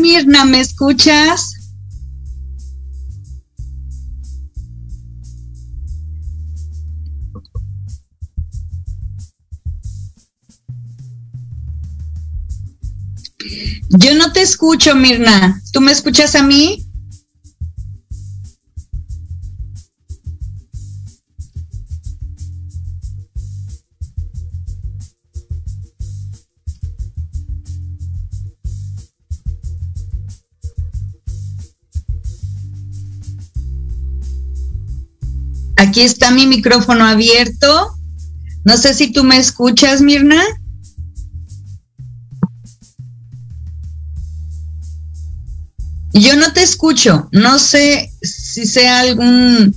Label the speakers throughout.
Speaker 1: Mirna, ¿me escuchas? Yo no te escucho, Mirna. ¿Tú me escuchas a mí? Está mi micrófono abierto. No sé si tú me escuchas, Mirna. Yo no te escucho. No sé si sea algún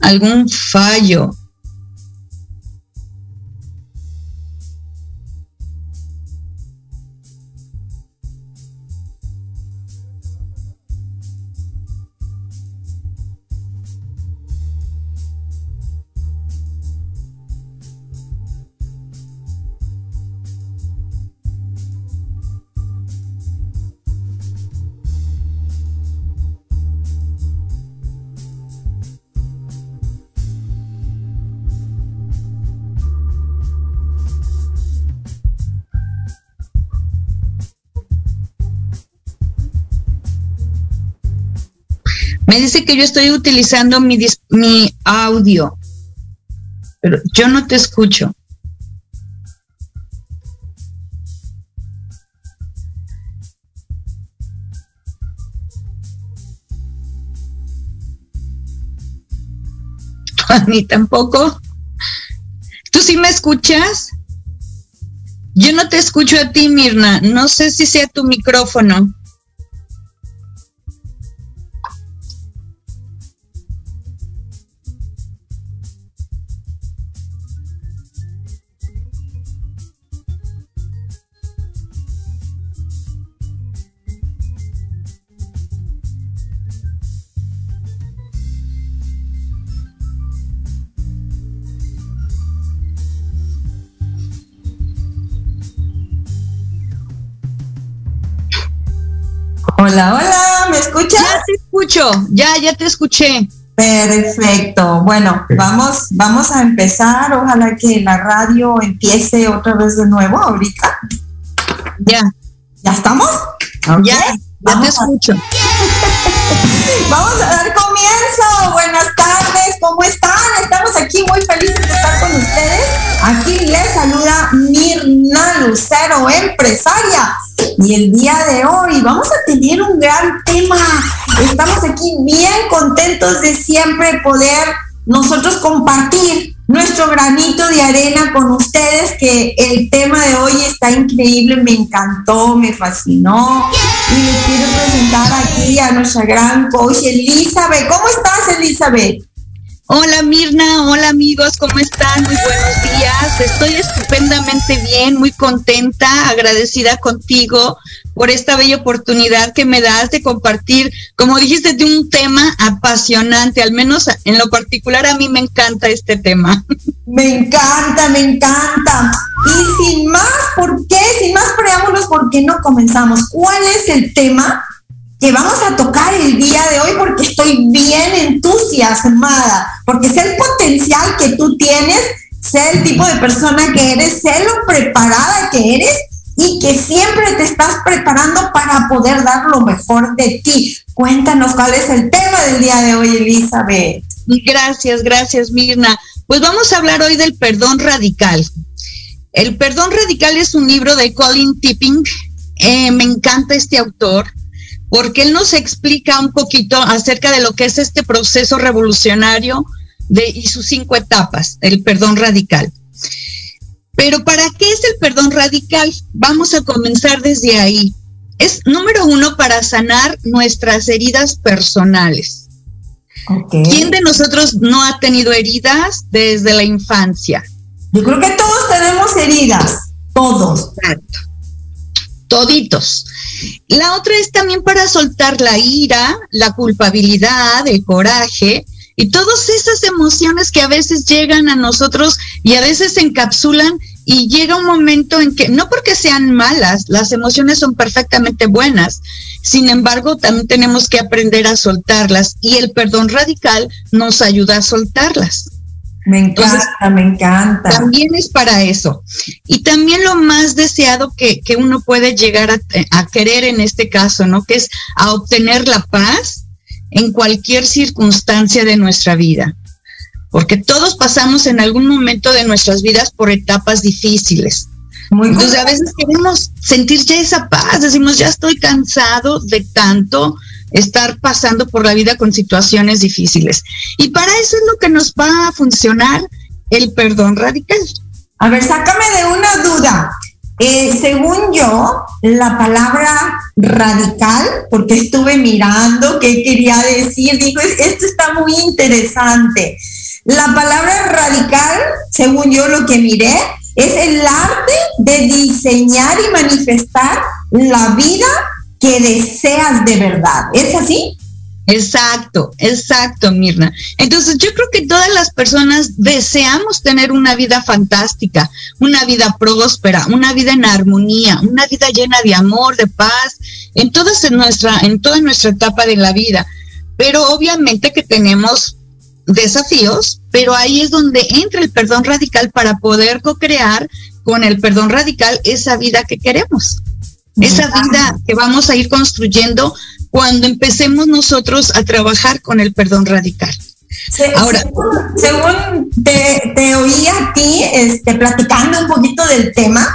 Speaker 1: algún fallo. Dice que yo estoy utilizando mi, mi audio, pero yo no te escucho. A mí tampoco. ¿Tú sí me escuchas? Yo no te escucho a ti, Mirna. No sé si sea tu micrófono.
Speaker 2: Hola, hola, ¿me escuchas?
Speaker 1: Ya te escucho, ya, ya te escuché.
Speaker 2: Perfecto. Bueno, vamos, vamos a empezar. Ojalá que la radio empiece otra vez de nuevo ahorita.
Speaker 1: Ya.
Speaker 2: ¿Ya estamos?
Speaker 1: Ya, ya te escucho.
Speaker 2: vamos a dar comienzo. Buenas tardes, ¿cómo están? Estamos aquí muy felices de estar con ustedes. Aquí les saluda Mirna Lucero, empresaria y el día de hoy vamos a tener un gran tema. Estamos aquí bien contentos de siempre poder nosotros compartir nuestro granito de arena con ustedes, que el tema de hoy está increíble, me encantó, me fascinó. Y quiero presentar aquí a nuestra gran coach Elizabeth. ¿Cómo estás, Elizabeth?
Speaker 1: Hola Mirna, hola amigos, ¿cómo están? Muy buenos días. Estoy estupendamente bien, muy contenta, agradecida contigo por esta bella oportunidad que me das de compartir, como dijiste, de un tema apasionante, al menos en lo particular a mí me encanta este tema.
Speaker 2: Me encanta, me encanta. Y sin más, ¿por qué? Sin más preámbulos, ¿por qué no comenzamos? ¿Cuál es el tema? Que vamos a tocar el día de hoy porque estoy bien entusiasmada, porque sé el potencial que tú tienes, sé el tipo de persona que eres, sé lo preparada que eres y que siempre te estás preparando para poder dar lo mejor de ti. Cuéntanos cuál es el tema del día de hoy, Elizabeth.
Speaker 1: Gracias, gracias, Mirna. Pues vamos a hablar hoy del perdón radical. El perdón radical es un libro de Colin Tipping. Eh, me encanta este autor porque él nos explica un poquito acerca de lo que es este proceso revolucionario de, y sus cinco etapas, el perdón radical. Pero ¿para qué es el perdón radical? Vamos a comenzar desde ahí. Es número uno para sanar nuestras heridas personales. ¿Quién de nosotros no ha tenido heridas desde la infancia?
Speaker 2: Yo creo que todos tenemos heridas, todos. Exacto.
Speaker 1: Toditos. La otra es también para soltar la ira, la culpabilidad, el coraje y todas esas emociones que a veces llegan a nosotros y a veces se encapsulan y llega un momento en que, no porque sean malas, las emociones son perfectamente buenas, sin embargo, también tenemos que aprender a soltarlas y el perdón radical nos ayuda a soltarlas.
Speaker 2: Me encanta, me encanta.
Speaker 1: También es para eso. Y también lo más deseado que, uno puede llegar a, a, querer en este caso, ¿no? Que es a obtener la paz en cualquier circunstancia de nuestra vida. Porque todos pasamos en algún momento de nuestras vidas por etapas difíciles. Muy Entonces a veces queremos sentir ya esa paz, decimos, ya estoy cansado de tanto estar pasando por la vida con situaciones difíciles. Y para eso es lo que nos va a funcionar el perdón radical.
Speaker 2: A ver, sácame de una duda. Eh, según yo, la palabra radical, porque estuve mirando qué quería decir, digo, esto está muy interesante. La palabra radical, según yo lo que miré, es el arte de diseñar y manifestar la vida que deseas de verdad. ¿Es así?
Speaker 1: Exacto, exacto, Mirna. Entonces yo creo que todas las personas deseamos tener una vida fantástica, una vida próspera, una vida en armonía, una vida llena de amor, de paz, en toda nuestra, en toda nuestra etapa de la vida. Pero obviamente que tenemos desafíos, pero ahí es donde entra el perdón radical para poder co-crear con el perdón radical esa vida que queremos, esa vida que vamos a ir construyendo cuando empecemos nosotros a trabajar con el perdón radical.
Speaker 2: Ahora, según, te, te, oí a ti este, platicando un poquito del tema,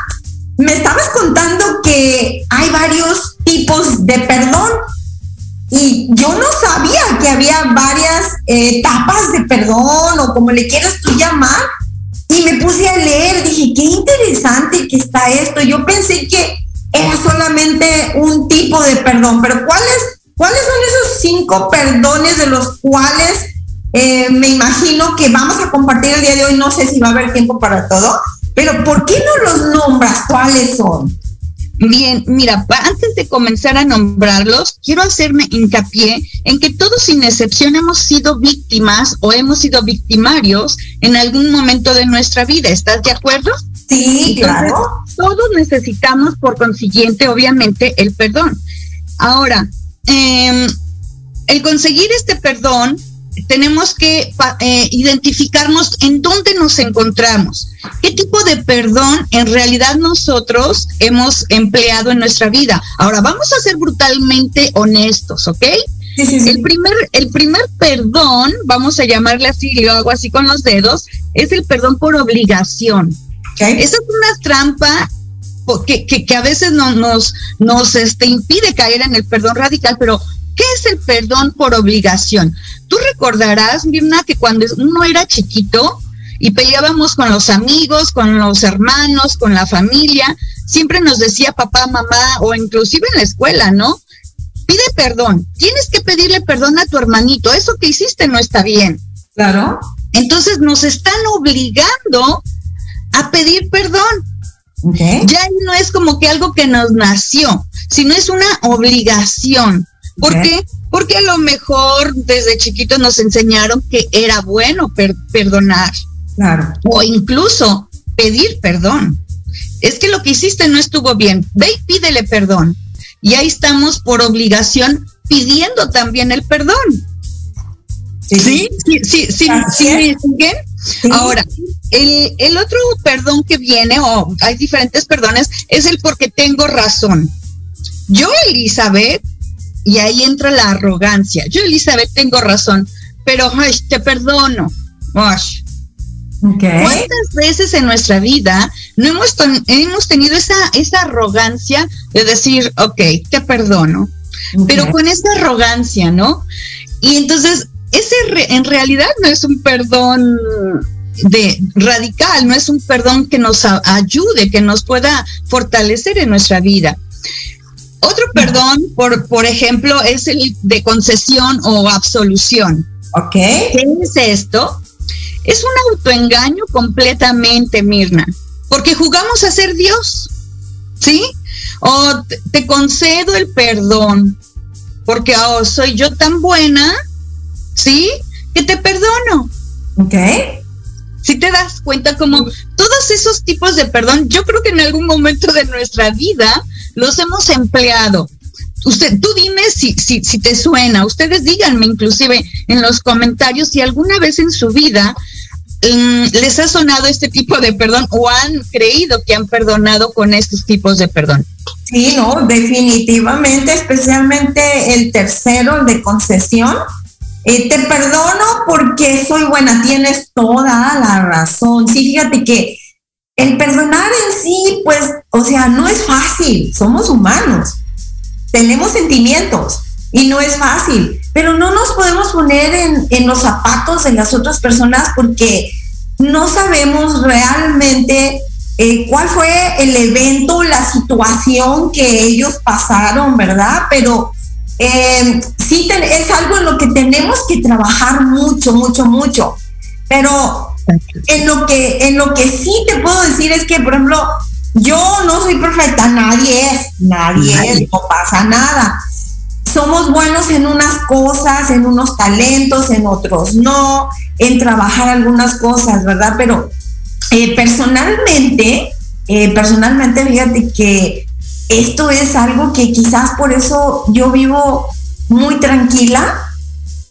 Speaker 2: me estabas contando que hay varios tipos de perdón y yo no sabía que había varias etapas de perdón o como le quieras tú llamar. Y me puse a leer, dije, qué interesante que está esto. Yo pensé que era solamente un tipo de perdón, pero ¿cuáles, cuáles son esos cinco perdones de los cuales eh, me imagino que vamos a compartir el día de hoy? No sé si va a haber tiempo para todo, pero ¿por qué no los nombras? ¿Cuáles son?
Speaker 1: Bien, mira, antes de comenzar a nombrarlos, quiero hacerme hincapié en que todos sin excepción hemos sido víctimas o hemos sido victimarios en algún momento de nuestra vida. ¿Estás de acuerdo?
Speaker 2: Sí, claro.
Speaker 1: Todos necesitamos, por consiguiente, obviamente, el perdón. Ahora, em, el conseguir este perdón tenemos que eh, identificarnos en dónde nos encontramos, qué tipo de perdón en realidad nosotros hemos empleado en nuestra vida. Ahora, vamos a ser brutalmente honestos, ¿ok? El, primer, el primer perdón, vamos a llamarle así, lo hago así con los dedos, es el perdón por obligación. Esa es una trampa que, que, a veces no, nos, nos este, impide caer en el perdón radical, pero ¿Qué es el perdón por obligación? Tú recordarás, Mirna, que cuando uno era chiquito y peleábamos con los amigos, con los hermanos, con la familia, siempre nos decía papá, mamá o inclusive en la escuela, ¿no? Pide perdón. Tienes que pedirle perdón a tu hermanito. Eso que hiciste no está bien.
Speaker 2: Claro.
Speaker 1: Entonces nos están obligando a pedir perdón. Ya no es como que algo que nos nació, sino es una obligación. ¿Por qué? Porque a lo mejor desde chiquitos nos enseñaron que era bueno perdonar.
Speaker 2: Claro.
Speaker 1: O incluso pedir perdón. Es que lo que hiciste no estuvo bien. Ve y pídele perdón. Y ahí estamos por obligación pidiendo también el perdón. Sí, sí, sí, sí, sí, Ahora, el, el otro perdón que viene, o hay diferentes perdones, es el porque tengo razón. Yo, Elizabeth, y ahí entra la arrogancia. Yo, Elizabeth, tengo razón, pero te perdono. ¿Cuántas veces en nuestra vida no hemos, hemos tenido esa, esa arrogancia de decir, ok, te perdono, pero con esa arrogancia, ¿no? Y entonces, ese en realidad no es un perdón de radical, no es un perdón que nos ayude, que nos pueda fortalecer en nuestra vida. Otro perdón, por, por ejemplo, es el de concesión o absolución.
Speaker 2: Ok.
Speaker 1: ¿Qué es esto? Es un autoengaño completamente, Mirna, porque jugamos a ser Dios, ¿sí? O te, concedo el perdón, porque oh, soy yo tan buena, ¿sí? Que te perdono.
Speaker 2: Ok.
Speaker 1: Si te das cuenta como todos esos tipos de perdón, yo creo que en algún momento de nuestra vida los hemos empleado. Usted, tú dime si, si, te suena, ustedes díganme inclusive en los comentarios si alguna vez en su vida mm, les ha sonado este tipo de perdón o han creído que han perdonado con estos tipos de perdón.
Speaker 2: Sí, no, definitivamente, especialmente el tercero, de concesión. Eh, te perdono porque soy buena, tienes toda la razón. Sí, fíjate que el perdonar en sí, pues, o sea, no es fácil, somos humanos, tenemos sentimientos y no es fácil, pero no nos podemos poner en, los zapatos de las otras personas porque no sabemos realmente eh, cuál fue el evento, la situación que ellos pasaron, ¿verdad? Pero eh, sí es algo en lo que tenemos que trabajar mucho, mucho, mucho. Pero en lo que, en lo que sí te puedo decir es que, por ejemplo, yo no soy perfecta, nadie es, nadie, es, no pasa nada. Somos buenos en unas cosas, en unos talentos, en otros no, en trabajar algunas cosas, ¿verdad? Pero eh, personalmente, eh, personalmente, fíjate que esto es algo que quizás por eso yo vivo muy tranquila,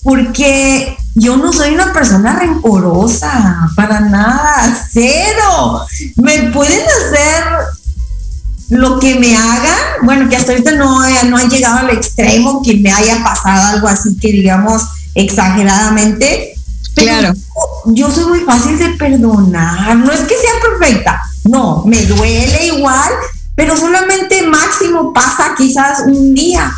Speaker 2: porque yo no soy una persona rencorosa, para nada, cero. Me pueden hacer lo que me hagan, bueno, que hasta ahorita no, no han llegado al extremo que me haya pasado algo así que digamos exageradamente. claro. Yo, soy muy fácil de perdonar, no es que sea perfecta, no, me duele igual, pero solamente máximo pasa quizás un día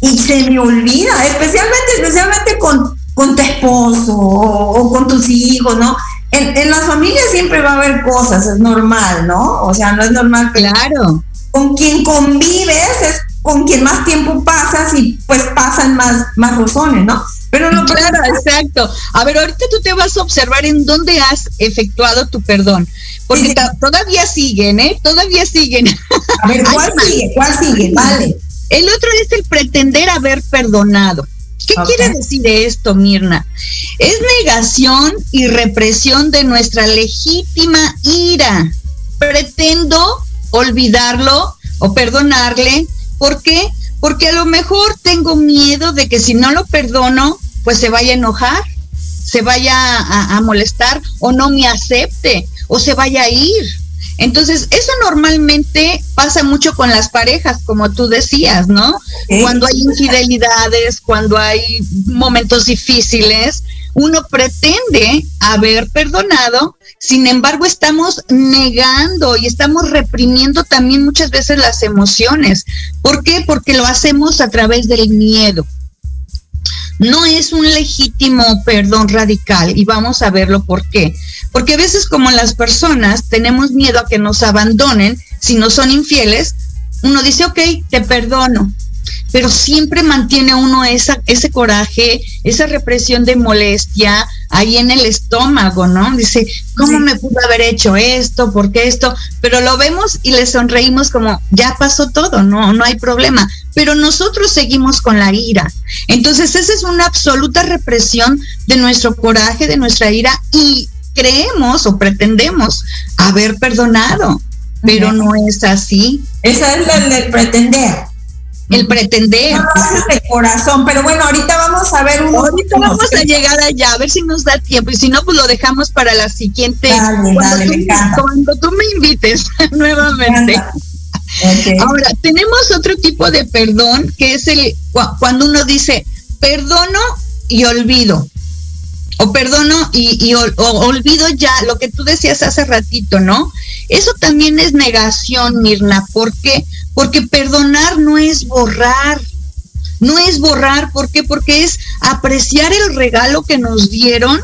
Speaker 2: y se me olvida, especialmente, especialmente con con tu esposo o, con tus hijos, ¿no? En, las familias siempre va a haber cosas, es normal, ¿no? O sea, no es normal.
Speaker 1: Claro.
Speaker 2: Con quien convives es con quien más tiempo pasas y pues pasan más, más razones, ¿no?
Speaker 1: Pero no Claro, exacto. A ver, ahorita tú te vas a observar en dónde has efectuado tu perdón, porque todavía siguen, ¿eh? Todavía siguen.
Speaker 2: A ver, ¿cuál sigue? ¿Cuál sigue? Vale.
Speaker 1: El otro es el pretender haber perdonado. ¿Qué quiere decir esto, Mirna? Es negación y represión de nuestra legítima ira. Pretendo olvidarlo o perdonarle. ¿Por qué? Porque a lo mejor tengo miedo de que si no lo perdono, pues se vaya a enojar, se vaya a, a molestar o no me acepte o se vaya a ir. Entonces, eso normalmente pasa mucho con las parejas, como tú decías, ¿no? Cuando hay infidelidades, cuando hay momentos difíciles, uno pretende haber perdonado, sin embargo estamos negando y estamos reprimiendo también muchas veces las emociones. ¿Por qué? Porque lo hacemos a través del miedo no es un legítimo perdón radical y vamos a verlo por qué. Porque a veces como las personas tenemos miedo a que nos abandonen si no son infieles, uno dice, ok, te perdono, pero siempre mantiene uno esa, ese coraje, esa represión de molestia ahí en el estómago, ¿no? Dice, ¿cómo me pudo haber hecho esto? ¿Por qué esto? Pero lo vemos y le sonreímos como, ya pasó todo, no, no hay problema. Pero nosotros seguimos con la ira. Entonces, esa es una absoluta represión de nuestro coraje, de nuestra ira y creemos o pretendemos haber perdonado, pero no es así.
Speaker 2: Esa es la de pretender.
Speaker 1: El pretender. No
Speaker 2: de corazón, pero bueno, ahorita vamos a ver
Speaker 1: un Ahorita vamos a llegar allá, a ver si nos da tiempo, y si no, pues lo dejamos para la siguiente. cuando, tú, me invites nuevamente. Ahora, tenemos otro tipo de perdón, que es el cuando uno dice, perdono y olvido. O perdono y, olvido ya lo que tú decías hace ratito, ¿no? Eso también es negación, Mirna. ¿Por qué? Porque perdonar no es borrar. No es borrar, ¿por qué? Porque es apreciar el regalo que nos dieron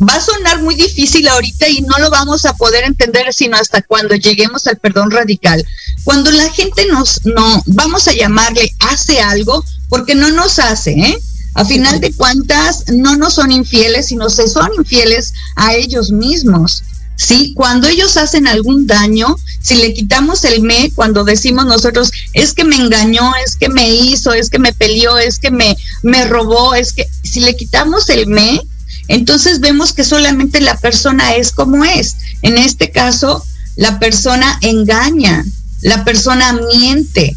Speaker 1: va a sonar muy difícil ahorita y no lo vamos a poder entender sino hasta cuando lleguemos al perdón radical. Cuando la gente nos, no, vamos a llamarle, hace algo, porque no nos hace, ¿eh? A final de cuentas, no nos son infieles, sino se son infieles a ellos mismos. ¿sí? Cuando ellos hacen algún daño, si le quitamos el me, cuando decimos nosotros, es que me engañó, es que me hizo, es que me peleó, es que me, me robó, es que si le quitamos el me, entonces vemos que solamente la persona es como es. En este caso, la persona engaña, la persona miente,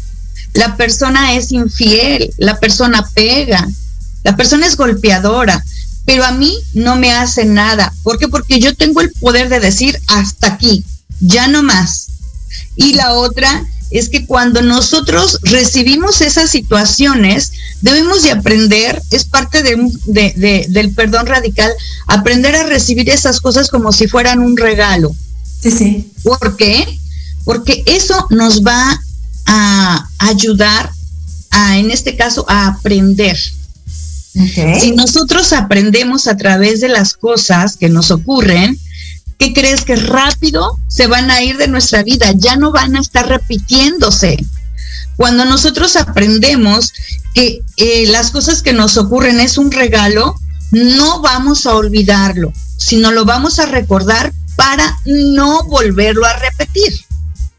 Speaker 1: la persona es infiel, la persona pega, la persona es golpeadora, pero a mí no me hace nada. ¿Por qué? Porque yo tengo el poder de decir hasta aquí, ya no más. Y la otra es que cuando nosotros recibimos esas situaciones, debemos de aprender, es parte de, del perdón radical, aprender a recibir esas cosas como si fueran un regalo.
Speaker 2: Sí, sí.
Speaker 1: ¿Por qué? Porque eso nos va a ayudar a, en este caso, a aprender. Si nosotros aprendemos a través de las cosas que nos ocurren, ¿qué crees que rápido se van a ir de nuestra vida? Ya no van a estar repitiéndose. Cuando nosotros aprendemos que eh, las cosas que nos ocurren es un regalo, no vamos a olvidarlo, sino lo vamos a recordar para no volverlo a repetir.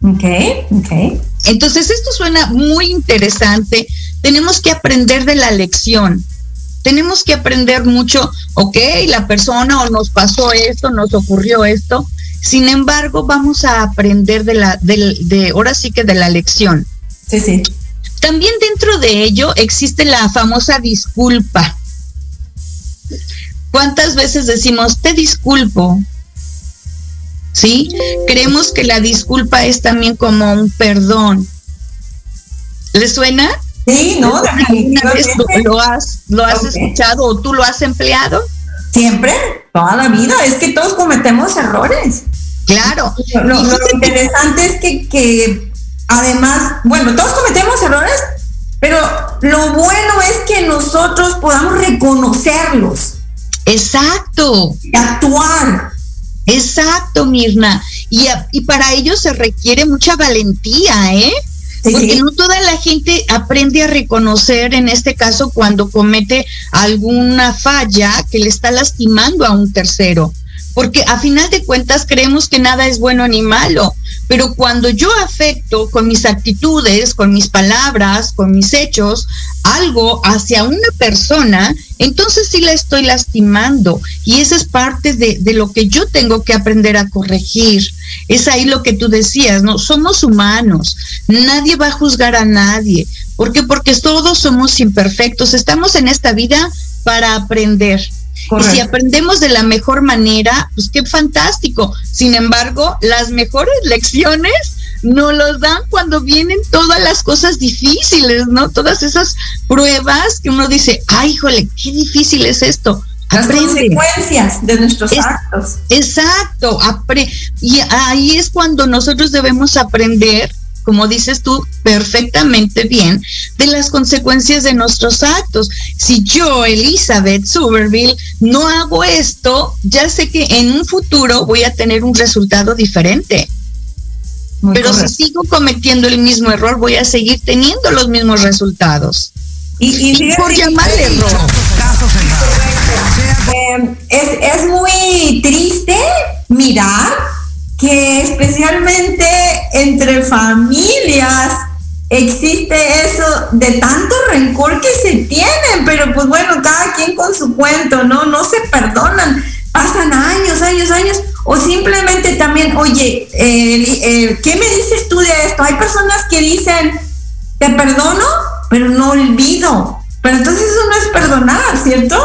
Speaker 2: Ok, ok.
Speaker 1: Entonces esto suena muy interesante. Tenemos que aprender de la lección tenemos que aprender mucho, ok, la persona o nos pasó esto, nos ocurrió esto, sin embargo vamos a aprender de la, de, de ahora sí que de la lección.
Speaker 2: Sí, sí.
Speaker 1: También dentro de ello existe la famosa disculpa. ¿Cuántas veces decimos, te disculpo? ¿Sí? Creemos que la disculpa es también como un perdón. ¿Le suena?
Speaker 2: Sí, ¿no?
Speaker 1: lo, has, lo has escuchado o tú lo has empleado?
Speaker 2: Siempre, toda la vida. Es que todos cometemos errores.
Speaker 1: Claro.
Speaker 2: Lo, interesante es que, que además, bueno, todos cometemos errores, pero lo bueno es que nosotros podamos reconocerlos.
Speaker 1: Exacto.
Speaker 2: Y actuar.
Speaker 1: Exacto, Mirna. Y, y para ello se requiere mucha valentía, ¿eh? Porque no toda la gente aprende a reconocer, en este caso, cuando comete alguna falla que le está lastimando a un tercero. Porque a final de cuentas creemos que nada es bueno ni malo, pero cuando yo afecto con mis actitudes, con mis palabras, con mis hechos, algo hacia una persona, entonces sí la estoy lastimando. Y esa es parte de, lo que yo tengo que aprender a corregir. Es ahí lo que tú decías, ¿no? Somos humanos, nadie va a juzgar a nadie. ¿Por qué? Porque todos somos imperfectos, estamos en esta vida para aprender. Y si aprendemos de la mejor manera, pues qué fantástico. Sin embargo, las mejores lecciones nos los dan cuando vienen todas las cosas difíciles, ¿no? Todas esas pruebas que uno dice, ay, híjole, qué difícil es esto.
Speaker 2: Las consecuencias de nuestros actos.
Speaker 1: Exacto. y ahí es cuando nosotros debemos aprender como dices tú perfectamente bien, de las consecuencias de nuestros actos. Si yo, Elizabeth Suberville, no hago esto, ya sé que en un futuro voy a tener un resultado diferente. Pero si sigo cometiendo el mismo error, voy a seguir teniendo los mismos resultados.
Speaker 2: Y,
Speaker 1: por llamarle error.
Speaker 2: Eh, es, es muy triste mirar que especialmente entre familias existe eso de tanto rencor que se tienen, pero pues bueno, cada quien con su cuento, ¿no? No se perdonan, pasan años, años, años, o simplemente también, oye, eh, eh, ¿qué me dices tú de esto? Hay personas que dicen, te perdono, pero no olvido. Pero entonces eso no es perdonar, ¿cierto?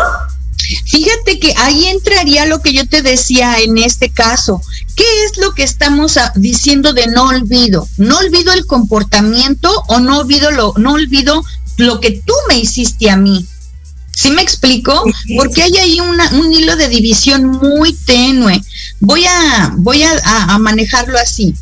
Speaker 1: Fíjate que ahí entraría lo que yo te decía en este caso. ¿Qué es lo que estamos diciendo de no olvido? No olvido el comportamiento o no olvido lo, no olvido lo que tú me hiciste a mí. ¿Sí me explico? Porque hay ahí un hilo de división muy tenue. Voy a, voy a manejarlo así.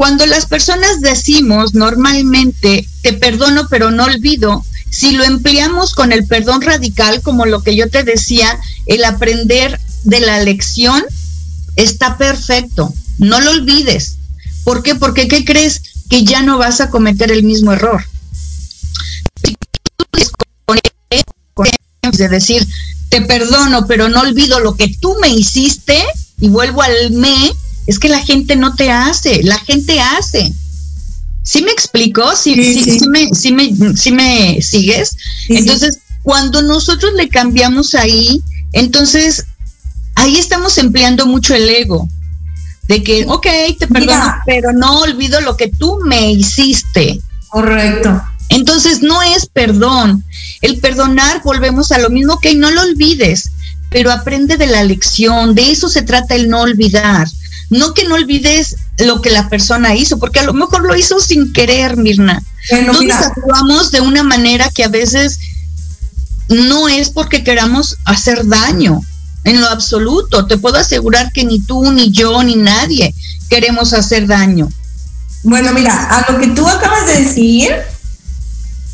Speaker 1: Cuando las personas decimos normalmente, te perdono pero no olvido, si lo empleamos con el perdón radical, como lo que yo te decía, el aprender de la lección, está perfecto. No lo olvides. ¿Por qué? Porque ¿qué crees? Que ya no vas a cometer el mismo error. De decir, te perdono, pero no olvido lo que tú me hiciste y vuelvo al me, es que la gente no te hace, la gente hace. ¿Sí me explico? ¿Sí, sí, me, sí me, sigues? entonces, cuando nosotros le cambiamos ahí, entonces ahí estamos empleando mucho el ego. De que, ok, te perdono, pero no olvido lo que tú me hiciste.
Speaker 2: Correcto.
Speaker 1: Entonces no es perdón. El perdonar, volvemos a lo mismo, que no lo olvides, pero aprende de la lección. De eso se trata el no olvidar. No que no olvides lo que la persona hizo, porque a lo mejor lo hizo sin querer, Mirna. Bueno, actuamos de una manera que a veces no es porque queramos hacer daño, en lo absoluto. Te puedo asegurar que ni tú, ni yo, ni nadie queremos hacer daño.
Speaker 2: Bueno, mira, a lo que tú acabas de decir,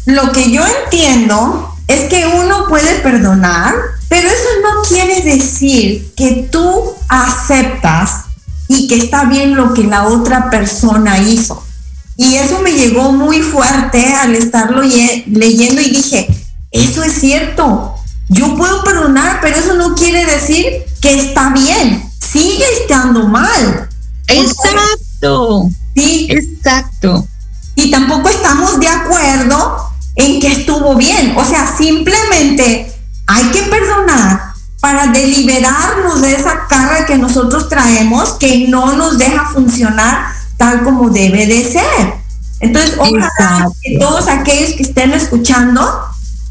Speaker 2: lo que yo entiendo es que uno puede perdonar, pero eso no quiere decir que tú aceptas y que está bien lo que la otra persona hizo. Y eso me llegó muy fuerte al estarlo leyendo y dije, eso es cierto, yo puedo perdonar, pero eso no quiere decir que está bien, sigue estando mal.
Speaker 1: Exacto. Sí. Exacto.
Speaker 2: Y tampoco estamos de acuerdo en que estuvo bien. O sea, simplemente hay que perdonar, para deliberarnos de esa carga que nosotros traemos que no nos deja funcionar tal como debe de ser. Entonces, ojalá que todos aquellos que estén escuchando,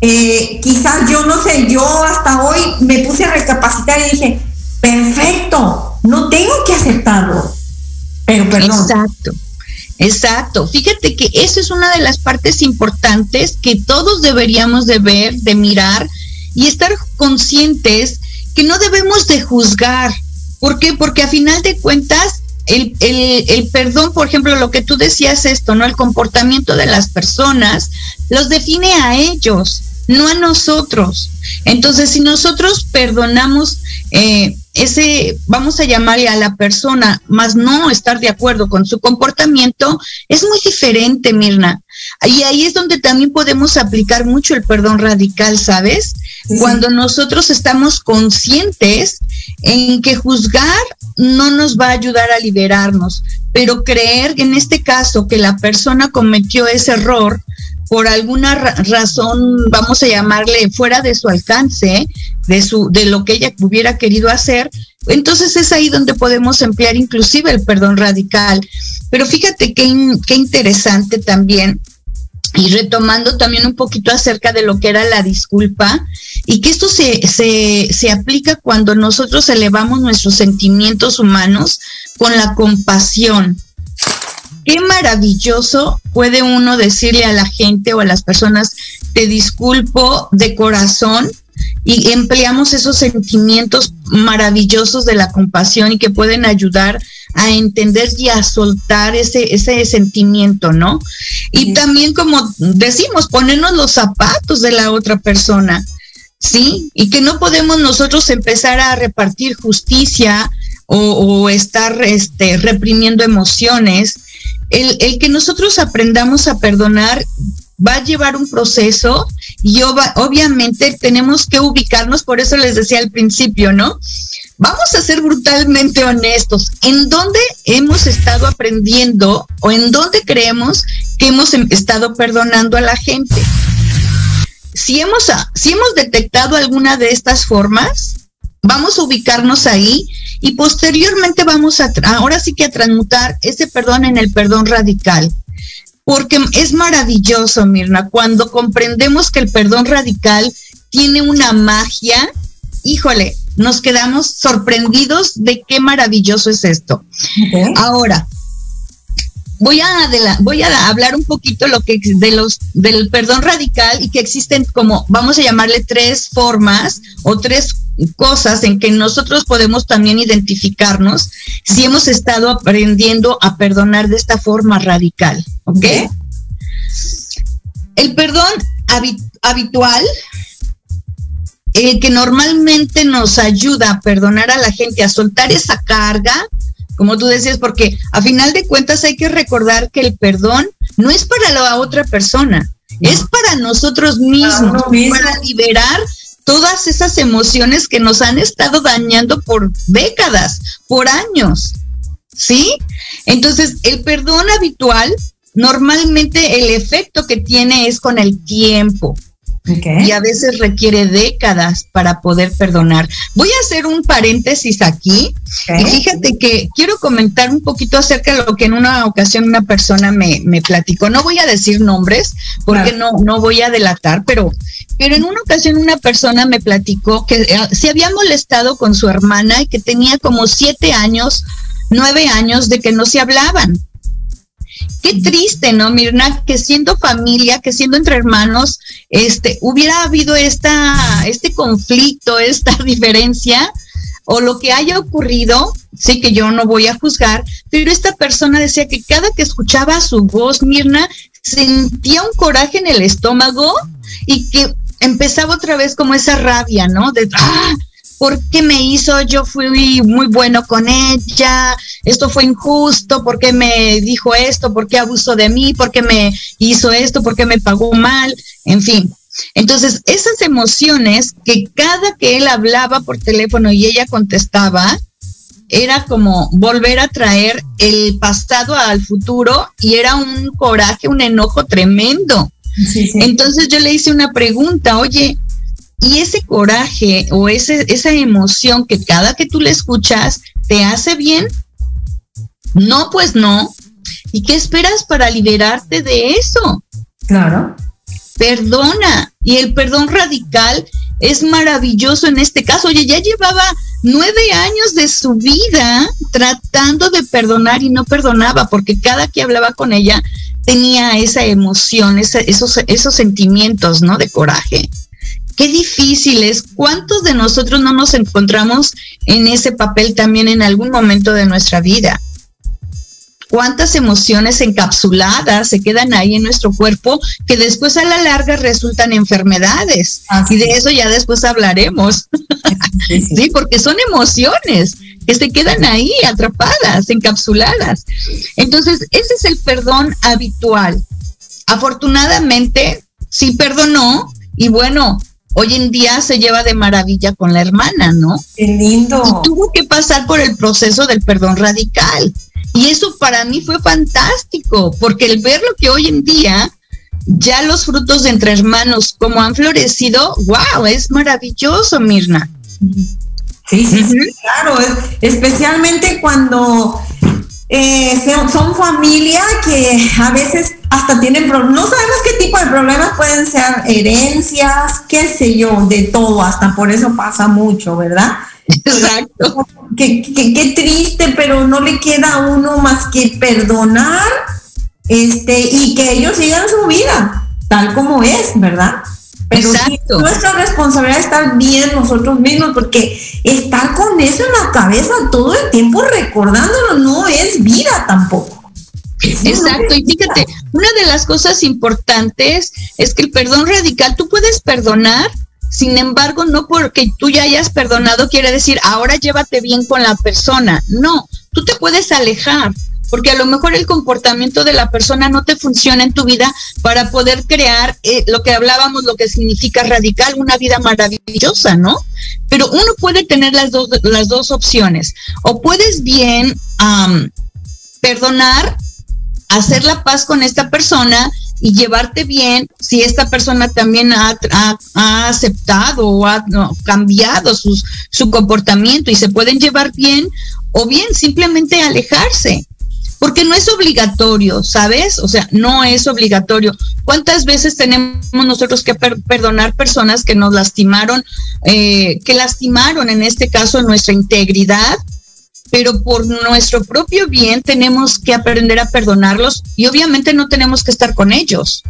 Speaker 2: eh, quizás yo no sé, yo hasta hoy me puse a recapacitar y dije, perfecto, no tengo que aceptarlo, pero perdón.
Speaker 1: Exacto. Exacto. Fíjate que eso es una de las partes importantes que todos deberíamos de ver, de mirar, y estar conscientes que no debemos de juzgar. ¿Por qué? Porque a final de cuentas, el, el, perdón, por ejemplo, lo que tú decías esto, ¿no? El comportamiento de las personas los define a ellos, no a nosotros. Entonces, si nosotros perdonamos eh, ese, vamos a llamarle a la persona, más no estar de acuerdo con su comportamiento, es muy diferente, Mirna. Y ahí es donde también podemos aplicar mucho el perdón radical, ¿sabes? Cuando nosotros estamos conscientes en que juzgar no nos va a ayudar a liberarnos, pero creer en este caso que la persona cometió ese error por alguna razón, vamos a llamarle fuera de su alcance, de su de lo que ella hubiera querido hacer, entonces es ahí donde podemos emplear inclusive el perdón radical. Pero fíjate qué, qué interesante también y retomando también un poquito acerca de lo que era la disculpa, y que esto se, se, se, aplica cuando nosotros elevamos nuestros sentimientos humanos con la compasión. Qué maravilloso puede uno decirle a la gente o a las personas, te disculpo de corazón, y empleamos esos sentimientos maravillosos de la compasión y que pueden ayudar a entender y a soltar ese, ese sentimiento, ¿no? Y también, como decimos, ponernos los zapatos de la otra persona, ¿sí? Y que no podemos nosotros empezar a repartir justicia o, estar este, reprimiendo emociones. El, el que nosotros aprendamos a perdonar va a llevar un proceso y obviamente tenemos que ubicarnos, por eso les decía al principio, ¿no? Vamos a ser brutalmente honestos. ¿En dónde hemos estado aprendiendo o en dónde creemos que hemos em, estado perdonando a la gente? Si hemos, si hemos detectado alguna de estas formas, vamos a ubicarnos ahí y posteriormente vamos a, ahora sí que a transmutar ese perdón en el perdón radical. porque es maravilloso, Mirna, cuando comprendemos que el perdón radical tiene una magia, híjole, nos quedamos sorprendidos de qué maravilloso es esto. Ahora, voy a, voy a hablar un poquito lo que de los del perdón radical y que existen como vamos a llamarle tres formas o tres cosas en que nosotros podemos también identificarnos si hemos estado aprendiendo a perdonar de esta forma radical, ¿ok? El perdón habitual, el que normalmente nos ayuda a perdonar a la gente, a soltar esa carga, como tú decías, porque a final de cuentas hay que recordar que el perdón no es para la otra persona, es para nosotros mismos, para liberar todas esas emociones que nos han estado dañando por décadas, por años. ¿Sí? Entonces, el perdón habitual, normalmente el efecto que tiene es con el tiempo. Y a veces requiere décadas para poder perdonar. Voy a hacer un paréntesis aquí. Y fíjate que quiero comentar un poquito acerca de lo que en una ocasión una persona me, me platicó. No voy a decir nombres porque no, no voy a delatar, pero, pero en una ocasión una persona me platicó que eh, se había molestado con su hermana y que tenía como siete años, nueve años de que no se hablaban. Qué triste, ¿no, Mirna? Que siendo familia, que siendo entre hermanos, este, hubiera habido esta, este conflicto, esta diferencia, o lo que haya ocurrido, sí que yo no voy a juzgar, pero esta persona decía que cada que escuchaba su voz, Mirna, sentía un coraje en el estómago y que empezaba otra vez como esa rabia, ¿no? De, ¡ah! ¿Por qué me hizo? Yo fui muy bueno con ella, esto fue injusto, ¿por qué me dijo esto? ¿Por qué abusó de mí? ¿Por qué me hizo esto? ¿Por qué me pagó mal? En fin. Entonces, esas emociones que cada que él hablaba por teléfono y ella contestaba, era como volver a traer el pasado al futuro y era un coraje, un enojo tremendo. Entonces yo le hice una pregunta, oye, y ese coraje o ese, esa emoción que cada que tú le escuchas te hace bien, no, pues no. ¿Y qué esperas para liberarte de eso?
Speaker 2: Claro.
Speaker 1: Perdona. Y el perdón radical es maravilloso en este caso. Oye, ya llevaba nueve años de su vida tratando de perdonar y no perdonaba porque cada que hablaba con ella tenía esa emoción, esos, esos sentimientos, ¿no? De coraje qué difícil es. ¿Cuántos de nosotros no nos encontramos en ese papel también en algún momento de nuestra vida? cuántas emociones encapsuladas se quedan ahí en nuestro cuerpo que después a la larga resultan enfermedades. y de eso ya después hablaremos. sí, porque son emociones que se quedan ahí atrapadas, encapsuladas. Entonces, ese es el perdón habitual. Afortunadamente, sí perdonó y bueno, hoy en día se lleva de maravilla con la hermana, ¿no?
Speaker 2: Qué lindo.
Speaker 1: Y tuvo que pasar por el proceso del perdón radical. Y eso para mí fue fantástico, porque el ver lo que hoy en día ya los frutos de entre hermanos como han florecido, wow, es maravilloso, Mirna.
Speaker 2: Sí, sí, sí claro, especialmente cuando eh, son familia que a veces hasta tienen problemas, no sabemos qué tipo de problemas pueden ser, herencias, qué sé yo, de todo, hasta por eso pasa mucho, ¿verdad?
Speaker 1: Exacto.
Speaker 2: Qué, qué, triste, pero no le queda a uno más que perdonar este, y que ellos sigan su vida tal como es, ¿verdad? Pero nuestra responsabilidad estar bien nosotros mismos, porque estar con eso en la cabeza todo el tiempo recordándolo no es vida tampoco.
Speaker 1: Exacto, y fíjate, una de las cosas importantes es que el perdón radical, tú puedes perdonar, sin embargo, no porque tú ya hayas perdonado quiere decir ahora llévate bien con la persona, no, tú te puedes alejar, porque a lo mejor el comportamiento de la persona no te funciona en tu vida para poder crear eh, lo que hablábamos, lo que significa radical, una vida maravillosa, ¿no? Pero uno puede tener las dos, las dos opciones. O puedes bien perdonar, hacer la paz con esta persona y llevarte bien si esta persona también ha, aceptado o ha cambiado su comportamiento y se pueden llevar bien o bien simplemente alejarse porque no es obligatorio, ¿sabes? O sea, no es obligatorio. ¿Cuántas veces tenemos nosotros que perdonar personas que nos lastimaron, eh, que lastimaron en este caso nuestra integridad? pero por nuestro propio bien tenemos que aprender a perdonarlos y obviamente no tenemos que estar con ellos.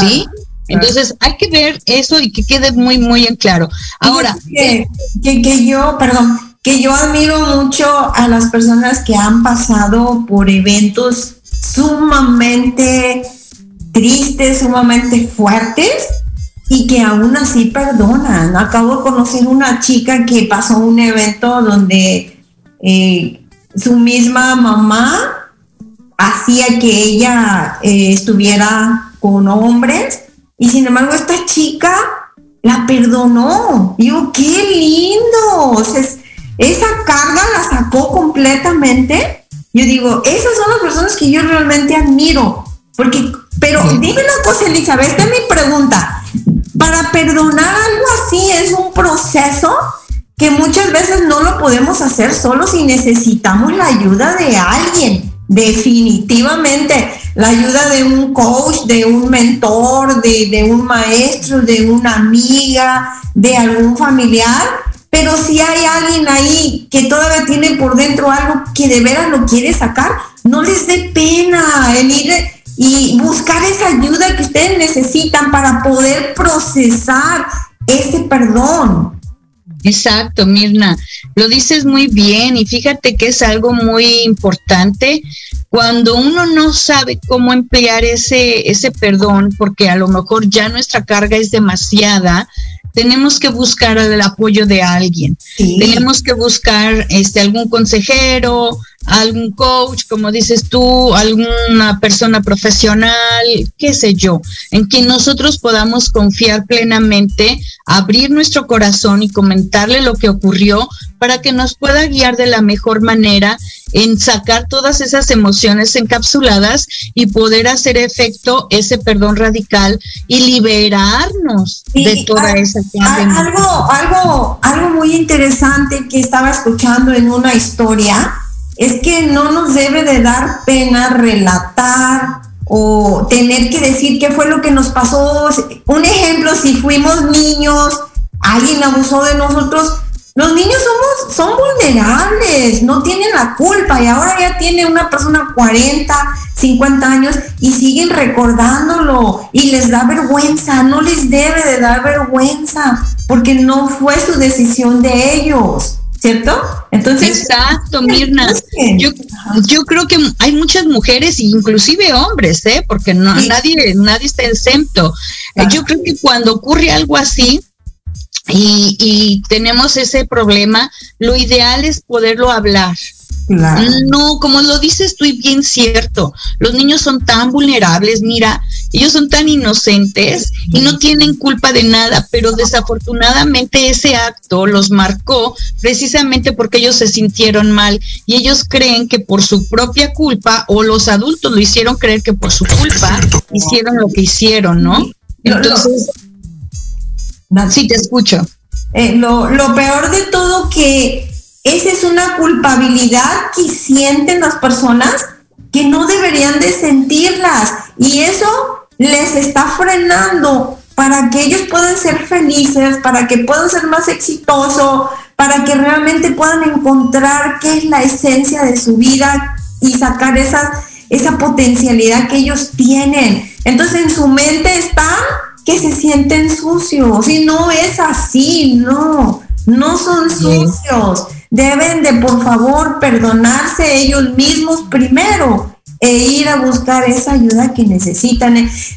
Speaker 1: ¿Sí? Entonces hay que ver eso y que quede muy, muy en claro. Ahora,
Speaker 2: que, que, yo, perdón, que yo admiro mucho a las personas que han pasado por eventos sumamente tristes, sumamente fuertes y que aún así perdonan. Acabo de conocer una chica que pasó un evento donde eh, su misma mamá hacía que ella eh, estuviera con hombres y sin embargo esta chica la perdonó. Digo, qué lindo. Esa carga la sacó completamente. Yo digo, esas son las personas que yo realmente admiro. Porque, pero dime una cosa, Elizabeth, esta es mi pregunta. Para perdonar algo así es un proceso que muchas veces no lo podemos hacer solo si necesitamos la ayuda de alguien. Definitivamente, la ayuda de un coach, de un mentor, de, un maestro, de una amiga, de algún familiar. Pero si hay alguien ahí que todavía tiene por dentro algo que de veras lo quiere sacar, no les dé pena el ir y buscar esa ayuda que ustedes necesitan para poder procesar ese perdón.
Speaker 1: Exacto, Mirna, lo dices muy bien y fíjate que es algo muy importante cuando uno no sabe cómo emplear ese, ese perdón, porque a lo mejor ya nuestra carga es demasiada, tenemos que buscar el apoyo de alguien. Tenemos que buscar este algún consejero, algún coach, como dices tú, alguna persona profesional, qué sé yo, en quien nosotros podamos confiar plenamente, abrir nuestro corazón y comentarle lo que ocurrió para que nos pueda guiar de la mejor manera en sacar todas esas emociones encapsuladas y poder hacer efecto ese perdón radical y liberarnos de toda esa
Speaker 2: algo algo algo muy interesante que estaba escuchando en una historia es que no nos debe de dar pena relatar o tener que decir qué fue lo que nos pasó. Un ejemplo, si fuimos niños, alguien abusó de nosotros, los niños somos, son vulnerables, no tienen la culpa y ahora ya tiene una persona 40, 50 años y siguen recordándolo y les da vergüenza, no les debe de dar vergüenza porque no fue su decisión de ellos. ¿cierto?
Speaker 1: Entonces. Exacto, Mirna. Yo, yo creo que hay muchas mujeres, inclusive hombres, ¿eh? Porque no, nadie, nadie está exento. Yo creo que cuando ocurre algo así, y, y, tenemos ese problema, lo ideal es poderlo hablar, no, como lo dices tú y bien cierto, los niños son tan vulnerables, mira, ellos son tan inocentes y no tienen culpa de nada, pero desafortunadamente ese acto los marcó precisamente porque ellos se sintieron mal y ellos creen que por su propia culpa o los adultos lo hicieron creer que por su culpa hicieron lo que hicieron, ¿no? Entonces, sí, te escucho.
Speaker 2: Eh, lo, peor de todo que esa es una culpabilidad que sienten las personas que no deberían de sentirlas y eso les está frenando para que ellos puedan ser felices, para que puedan ser más exitosos, para que realmente puedan encontrar qué es la esencia de su vida y sacar esa, esa potencialidad que ellos tienen. Entonces en su mente está que se sienten sucios y no es así, no, no son sucios deben de por favor perdonarse ellos mismos primero e ir a buscar esa ayuda que necesitan.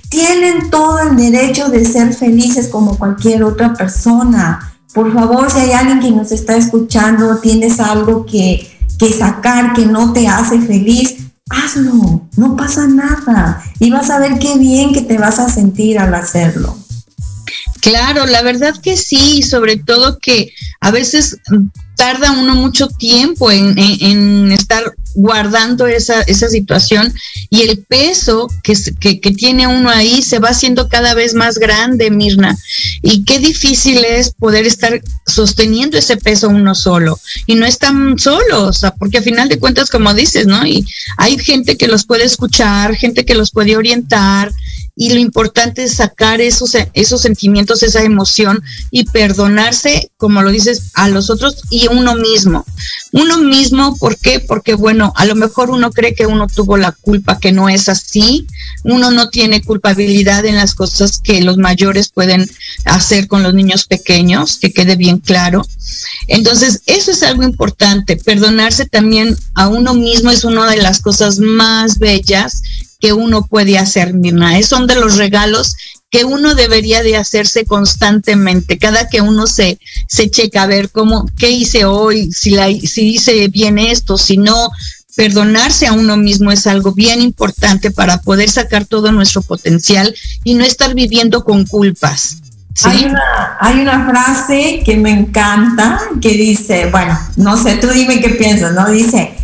Speaker 2: Tienen todo el derecho de ser felices como cualquier otra persona. Por favor, si hay alguien que nos está escuchando, tienes algo que, que sacar que no te hace feliz, hazlo, no pasa nada. Y vas a ver qué bien que te vas a sentir al hacerlo.
Speaker 1: Claro, la verdad que sí, sobre todo que a veces tarda uno mucho tiempo en, estar guardando esa, esa, situación y el peso que, que, que, tiene uno ahí se va haciendo cada vez más grande, Mirna. Y qué difícil es poder estar sosteniendo ese peso uno solo. Y no están solos, porque a final de cuentas, como dices, ¿no? Y hay gente que los puede escuchar, gente que los puede orientar, y lo importante es sacar esos, esos sentimientos, esa emoción y perdonarse, como lo dices, a los otros y uno mismo. Uno mismo, ¿por qué? Porque bueno, a lo mejor uno cree que uno tuvo la culpa, que no es así. Uno no tiene culpabilidad en las cosas que los mayores pueden hacer con los niños pequeños, que quede bien claro. Entonces, eso es algo importante. Perdonarse también a uno mismo es una de las cosas más bellas que uno puede hacer, Mirna. Son de los regalos que uno debería de hacerse constantemente. Cada que uno se, se checa a ver cómo, qué hice hoy, si, la, si hice bien esto, si no, perdonarse a uno mismo es algo bien importante para poder sacar todo nuestro potencial y no estar viviendo con culpas.
Speaker 2: Hay, una, hay una frase que me encanta que dice, bueno, no sé, tú dime qué piensas, ¿no? Dice,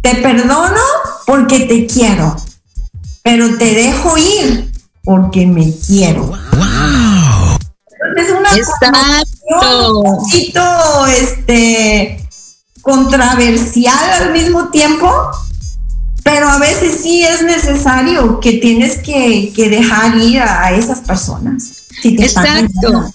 Speaker 2: te perdono porque te quiero, pero te dejo ir porque me quiero. Wow. Es una Exacto. un poquito este, controversial al mismo tiempo, pero a veces sí es necesario que tienes que, dejar ir a, esas personas.
Speaker 1: Exacto.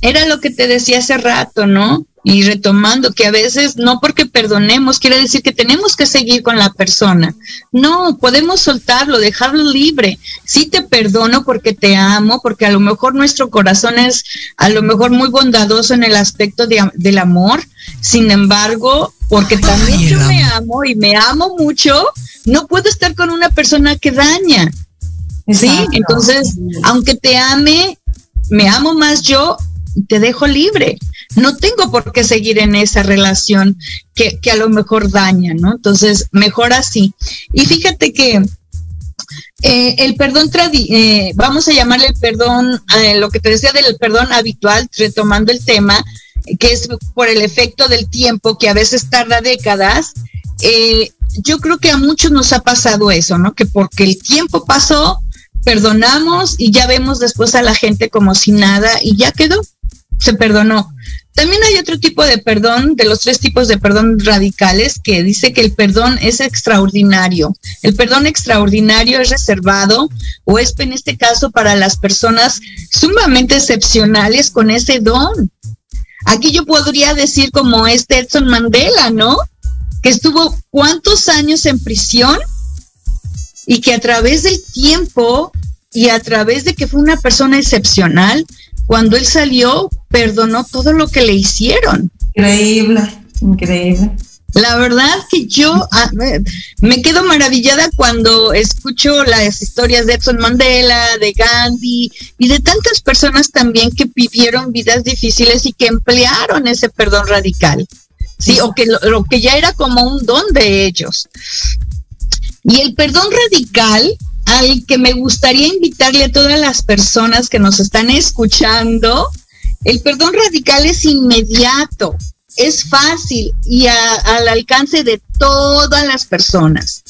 Speaker 1: Era lo que te decía hace rato, ¿no? Y retomando que a veces no porque perdonemos quiere decir que tenemos que seguir con la persona. No, podemos soltarlo, dejarlo libre. Sí te perdono porque te amo, porque a lo mejor nuestro corazón es a lo mejor muy bondadoso en el aspecto del amor. Sin embargo, porque también yo me amo y me amo mucho, no puedo estar con una persona que daña. Sí, entonces, aunque te ame, me amo más yo, te dejo libre no tengo por qué seguir en esa relación que, a lo mejor daña, ¿no? Entonces, mejor así. Y fíjate que eh, el perdón, eh, vamos a llamarle el perdón, eh, lo que te decía del perdón habitual, retomando el tema, que es por el efecto del tiempo, que a veces tarda décadas. yo creo que a muchos nos ha pasado eso, ¿no? Que porque el tiempo pasó, perdonamos y ya vemos después a la gente como si nada y ya quedó, se perdonó. También hay otro tipo de perdón, de los tres tipos de perdón radicales, que dice que el perdón es extraordinario. El perdón extraordinario es reservado o es en este caso para las personas sumamente excepcionales con ese don. Aquí yo podría decir como este Edson Mandela, ¿no? Que estuvo cuántos años en prisión y que a través del tiempo y a través de que fue una persona excepcional, cuando él salió, perdonó todo lo que le hicieron.
Speaker 2: Increíble, increíble.
Speaker 1: La verdad que yo me quedo maravillada cuando escucho las historias de Edson Mandela, de Gandhi y de tantas personas también que vivieron vidas difíciles y que emplearon ese perdón radical. Sí, o que lo que ya era como un don de ellos. Y el perdón radical al que me gustaría invitarle a todas las personas que nos están escuchando. El perdón radical es inmediato, es fácil y al alcance de todas las personas.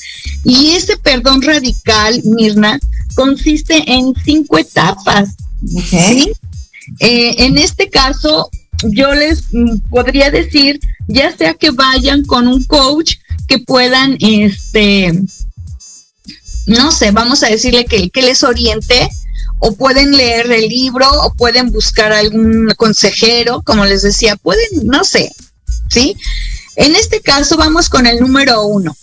Speaker 1: Y ese perdón radical, Mirna, consiste en cinco etapas. ¿sí? Eh, en este caso, yo les podría decir, ya sea que vayan con un coach que puedan, este, no sé, vamos a decirle que, que les oriente o pueden leer el libro o pueden buscar algún consejero, como les decía, pueden, no sé, ¿sí? En este caso vamos con el número uno.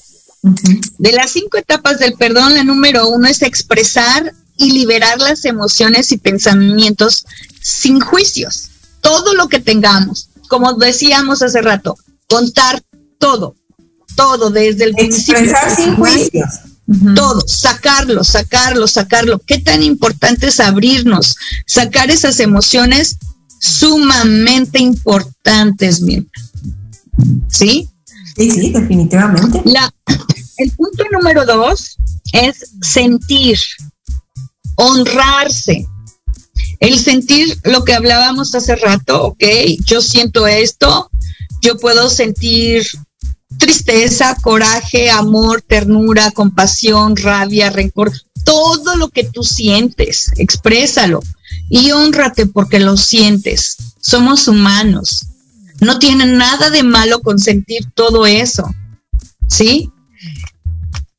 Speaker 1: De las cinco etapas del perdón, la número uno es expresar y liberar las emociones y pensamientos sin juicios. Todo lo que tengamos, como decíamos hace rato, contar todo, todo desde el
Speaker 2: Expresar sin juicios
Speaker 1: todo, sacarlo, sacarlo, sacarlo. Qué tan importante es abrirnos, sacar esas emociones sumamente importantes, miren.
Speaker 2: ¿Sí? Sí, sí, definitivamente.
Speaker 1: La, el punto número dos es sentir, honrarse. El sentir lo que hablábamos hace rato, ok, yo siento esto, yo puedo sentir tristeza, coraje, amor, ternura, compasión, rabia, rencor, todo lo que tú sientes, exprésalo y honrate porque lo sientes. Somos humanos. No tiene nada de malo con sentir todo eso. ¿Sí?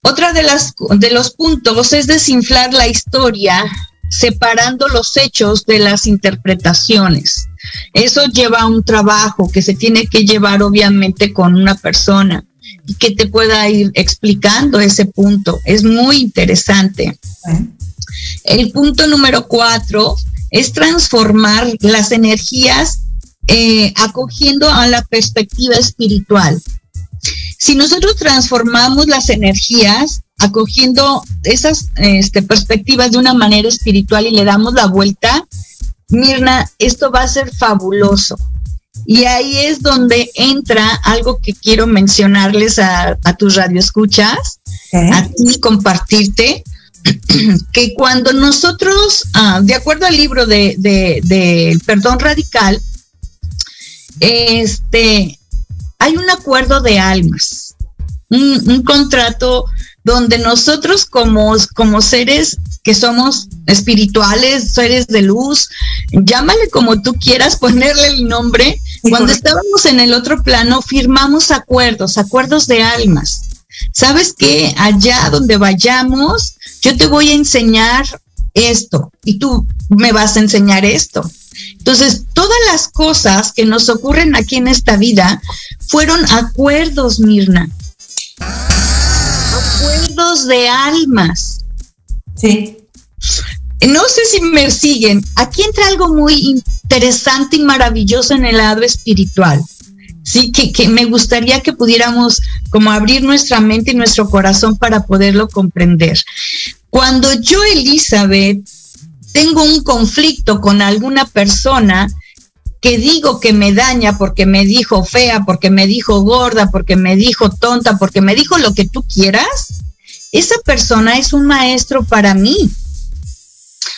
Speaker 1: Otra de las de los puntos es desinflar la historia separando los hechos de las interpretaciones. Eso lleva a un trabajo que se tiene que llevar obviamente con una persona y que te pueda ir explicando ese punto. Es muy interesante. El punto número cuatro es transformar las energías eh, acogiendo a la perspectiva espiritual. Si nosotros transformamos las energías acogiendo esas este, perspectivas de una manera espiritual y le damos la vuelta, Mirna, esto va a ser fabuloso. Y ahí es donde entra algo que quiero mencionarles a, tus radioescuchas, a ti compartirte, que cuando nosotros, ah, de acuerdo al libro de, de, perdón radical, este, hay un acuerdo de almas, un, contrato donde nosotros como, como seres que somos espirituales, seres de luz, llámale como tú quieras ponerle el nombre, cuando estábamos en el otro plano firmamos acuerdos, acuerdos de almas. ¿Sabes qué? Allá donde vayamos, yo te voy a enseñar esto y tú me vas a enseñar esto. Entonces, todas las cosas que nos ocurren aquí en esta vida fueron acuerdos, Mirna. Acuerdos de almas.
Speaker 2: Sí.
Speaker 1: No sé si me siguen. Aquí entra algo muy interesante y maravilloso en el lado espiritual. Sí, que, que, me gustaría que pudiéramos como abrir nuestra mente y nuestro corazón para poderlo comprender. Cuando yo, Elizabeth, tengo un conflicto con alguna persona que digo que me daña porque me dijo fea, porque me dijo gorda, porque me dijo tonta, porque me dijo lo que tú quieras, esa persona es un maestro para mí.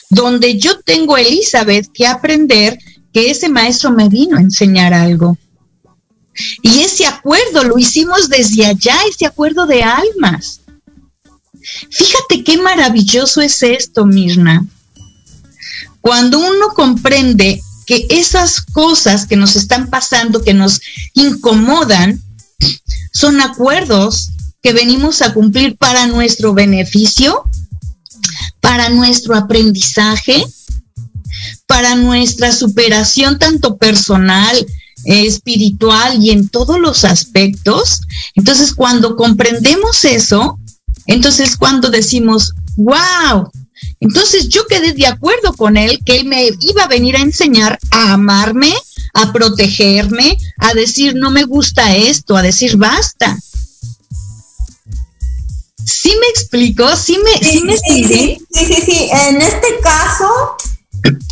Speaker 1: Donde yo tengo, Elizabeth, que aprender que ese maestro me vino a enseñar algo. Y ese acuerdo lo hicimos desde allá, ese acuerdo de almas. Fíjate qué maravilloso es esto, Mirna. Cuando uno comprende que esas cosas que nos están pasando, que nos incomodan, son acuerdos que venimos a cumplir para nuestro beneficio, para nuestro aprendizaje, para nuestra superación tanto personal, espiritual y en todos los aspectos. Entonces, cuando comprendemos eso, entonces cuando decimos, wow, entonces yo quedé de acuerdo con él que él me iba a venir a enseñar a amarme, a protegerme, a decir no me gusta esto, a decir basta. ¿Sí me explico? ¿Sí me, sí, me
Speaker 2: sí, sí, sí, sí, En este caso,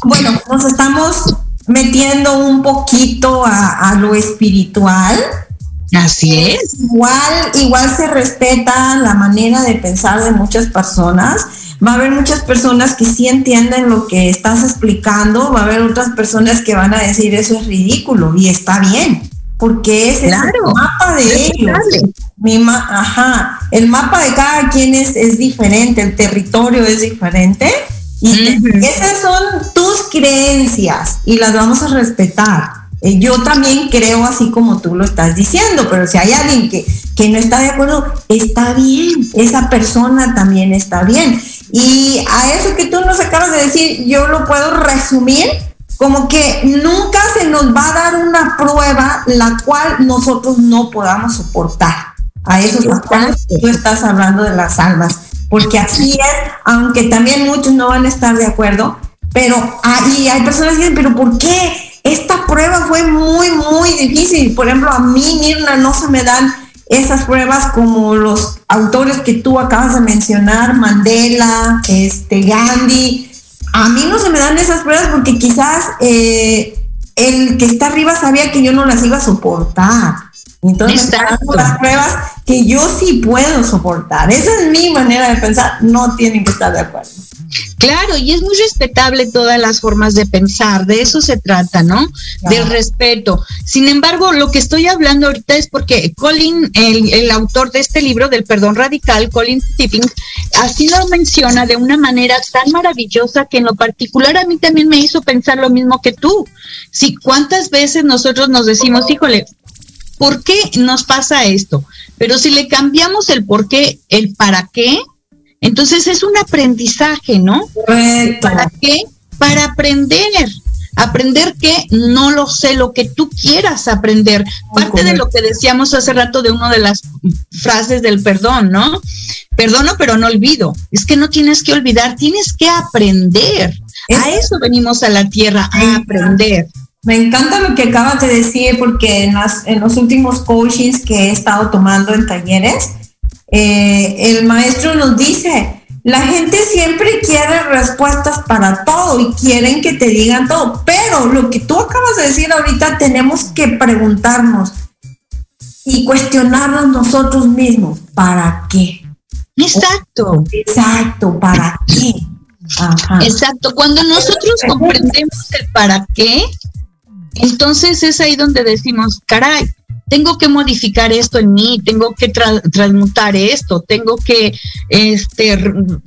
Speaker 2: bueno, nos estamos metiendo un poquito a, lo espiritual.
Speaker 1: Así es.
Speaker 2: Igual, igual se respeta la manera de pensar de muchas personas. Va a haber muchas personas que sí entienden lo que estás explicando, va a haber otras personas que van a decir eso es ridículo y está bien, porque es el mapa de ellos. Mi ajá, el mapa de cada quien es, es diferente, el territorio es diferente y esas son tus creencias y las vamos a respetar. Eh, yo también creo así como tú lo estás diciendo, pero si hay alguien que, que no está de acuerdo, está bien, esa persona también está bien. Y a eso que tú nos acabas de decir, yo lo puedo resumir como que nunca se nos va a dar una prueba la cual nosotros no podamos soportar. A eso tú estás hablando de las almas porque así es, aunque también muchos no van a estar de acuerdo, pero ahí hay personas que dicen, pero ¿por qué? Esta prueba fue muy, muy difícil. Por ejemplo, a mí, Mirna, no se me dan esas pruebas como los autores que tú acabas de mencionar, Mandela, este, Gandhi. A mí no se me dan esas pruebas porque quizás eh, el que está arriba sabía que yo no las iba a soportar. Entonces, las pruebas que yo sí puedo soportar. Esa es mi manera de pensar, no tienen que estar de acuerdo.
Speaker 1: Claro, y es muy respetable todas las formas de pensar, de eso se trata, ¿no? Del respeto. Sin embargo, lo que estoy hablando ahorita es porque Colin, el, autor de este libro del perdón radical, Colin Tipping, así lo menciona de una manera tan maravillosa que en lo particular a mí también me hizo pensar lo mismo que tú. Si cuántas veces nosotros nos decimos, híjole, ¿por qué nos pasa esto? Pero si le cambiamos el por qué, el para qué, entonces es un aprendizaje, ¿no? ¿Para qué? Para aprender. Aprender que no lo sé, lo que tú quieras aprender. Parte de lo que decíamos hace rato de una de las frases del perdón, ¿no? Perdono, pero no olvido. Es que no tienes que olvidar, tienes que aprender. a eso venimos a la tierra, a aprender.
Speaker 2: Me encanta lo que acabas de decir porque en, en los últimos coachings que he estado tomando en talleres, eh, el maestro nos dice, la gente siempre quiere respuestas para todo y quieren que te digan todo, pero lo que tú acabas de decir ahorita tenemos que preguntarnos y cuestionarnos nosotros mismos, ¿para qué?
Speaker 1: Exacto.
Speaker 2: Exacto, ¿para qué?
Speaker 1: Exacto, cuando nosotros comprendemos el para qué, entonces es ahí donde decimos, caray, tengo que modificar esto en mí, tengo que transmutar esto, tengo que este,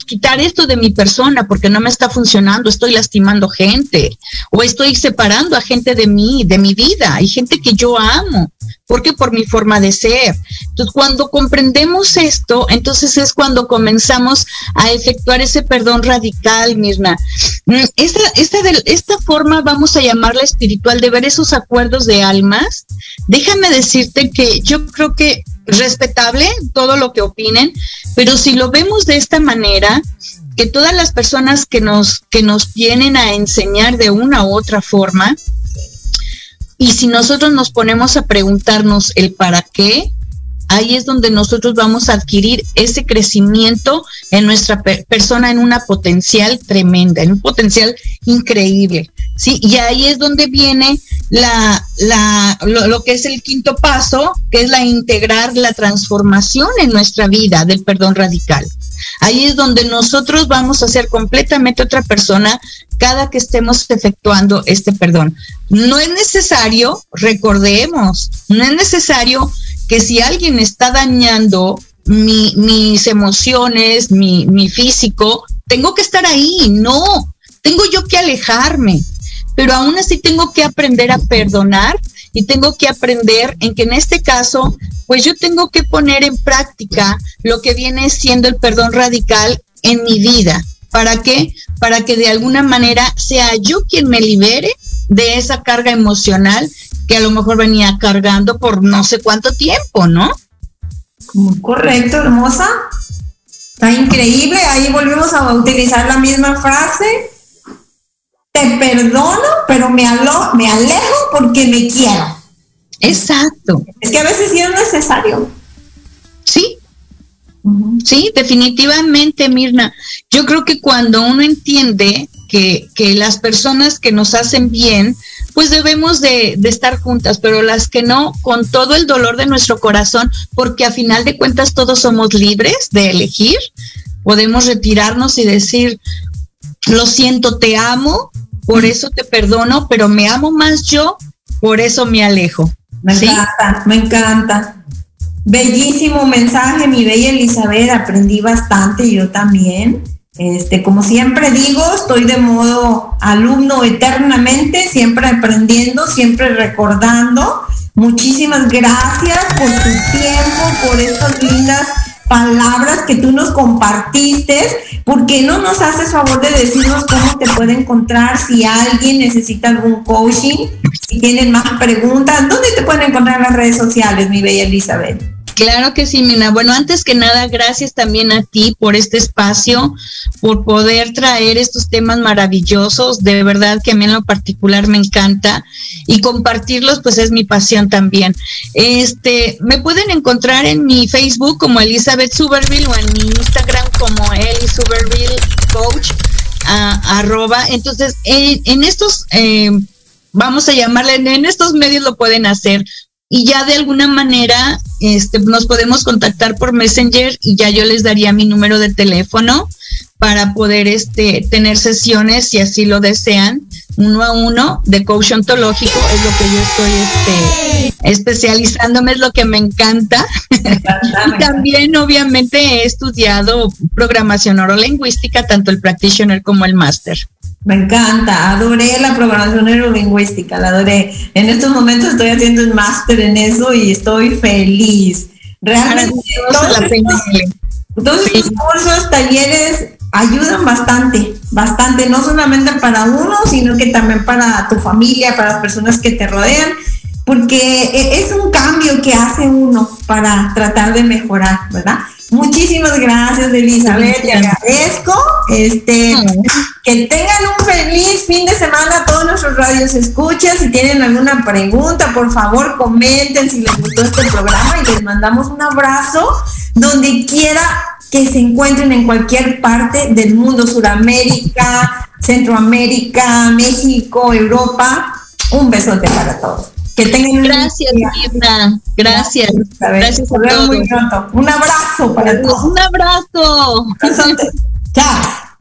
Speaker 1: quitar esto de mi persona porque no me está funcionando, estoy lastimando gente o estoy separando a gente de mí, de mi vida, hay gente que yo amo, porque por mi forma de ser. Entonces, cuando comprendemos esto, entonces es cuando comenzamos a efectuar ese perdón radical, Mirna. Mm, esta, esta, esta forma vamos a llamarla espiritual de ver esos acuerdos de almas. Déjame decir decirte que yo creo que respetable todo lo que opinen, pero si lo vemos de esta manera, que todas las personas que nos, que nos vienen a enseñar de una u otra forma, y si nosotros nos ponemos a preguntarnos el para qué, ahí es donde nosotros vamos a adquirir ese crecimiento en nuestra persona en una potencial tremenda, en un potencial increíble. Sí, y ahí es donde viene la, lo, que es el quinto paso, que es la integrar la transformación en nuestra vida del perdón radical. Ahí es donde nosotros vamos a ser completamente otra persona cada que estemos efectuando este perdón. No es necesario, recordemos, no es necesario que si alguien está dañando mis emociones, mi, mi físico, tengo que estar ahí, no, tengo yo que alejarme, pero aún así tengo que aprender a perdonar y tengo que aprender en que en este caso, pues yo tengo que poner en práctica lo que viene siendo el perdón radical en mi vida. ¿Para qué? Para que de alguna manera sea yo quien me libere de esa carga emocional que a lo mejor venía cargando por no sé cuánto tiempo, ¿no?
Speaker 2: correcto, hermosa. Está increíble. Ahí volvemos a utilizar la misma frase. Te perdono, pero me, me alejo porque me quiero.
Speaker 1: Exacto.
Speaker 2: Es que a veces sí es necesario.
Speaker 1: Sí. Sí, definitivamente, Mirna. Yo creo que cuando uno entiende que, que las personas que nos hacen bien, pues debemos de, estar juntas, pero las que no, con todo el dolor de nuestro corazón, porque a final de cuentas todos somos libres de elegir, podemos retirarnos y decir, lo siento, te amo, por eso te perdono, pero me amo más yo, por eso me alejo.
Speaker 2: Me encanta, me encanta. Bellísimo mensaje, mi bella Elizabeth, aprendí bastante, yo también. Este, como siempre digo, estoy de modo alumno eternamente, siempre aprendiendo, siempre recordando. Muchísimas gracias por tu tiempo, por estas lindas palabras que tú nos compartiste. ¿Por qué no nos haces favor de decirnos cómo te puede encontrar si alguien necesita algún coaching? Si tienen más preguntas, ¿dónde te pueden encontrar en las redes sociales, mi bella Elizabeth?
Speaker 1: Claro que sí, Mina. Bueno, antes que nada, gracias también a ti por este espacio, por poder traer estos temas maravillosos. De verdad que a mí en lo particular me encanta y compartirlos, pues es mi pasión también. Este, me pueden encontrar en mi Facebook como Elizabeth Suberville o en mi Instagram como Eli Suberville Coach. arroba. Entonces, en, estos, eh, vamos a llamarle, en estos medios lo pueden hacer y ya de alguna manera este, nos podemos contactar por Messenger y ya yo les daría mi número de teléfono para poder este, tener sesiones, si así lo desean, uno a uno de coach ontológico, es lo que yo estoy este, especializándome, es lo que me encanta. y también obviamente he estudiado programación neurolingüística, tanto el practitioner como el máster.
Speaker 2: Me encanta, adoré la programación neurolingüística, la adoré. En estos momentos estoy haciendo un máster en eso y estoy feliz. Realmente todos, estos cursos, talleres ayudan bastante, bastante, no solamente para uno, sino que también para tu familia, para las personas que te rodean, porque e, es un cambio que hace uno para tratar de mejorar, ¿verdad? Muchísimas gracias, Elizabeth, te agradezco. Este, que tengan un feliz fin de semana todos nuestros radios escuchas. Si tienen alguna pregunta, por favor, comenten si les gustó este programa y les mandamos un abrazo donde quiera que se encuentren en cualquier parte del mundo, Sudamérica, Centroamérica, México, Europa. Un besote para todos.
Speaker 1: Que tengan Gracias, Mirna. Gracias. Gracias, a todos.
Speaker 2: Un abrazo para todos.
Speaker 1: Un abrazo.
Speaker 2: Chao.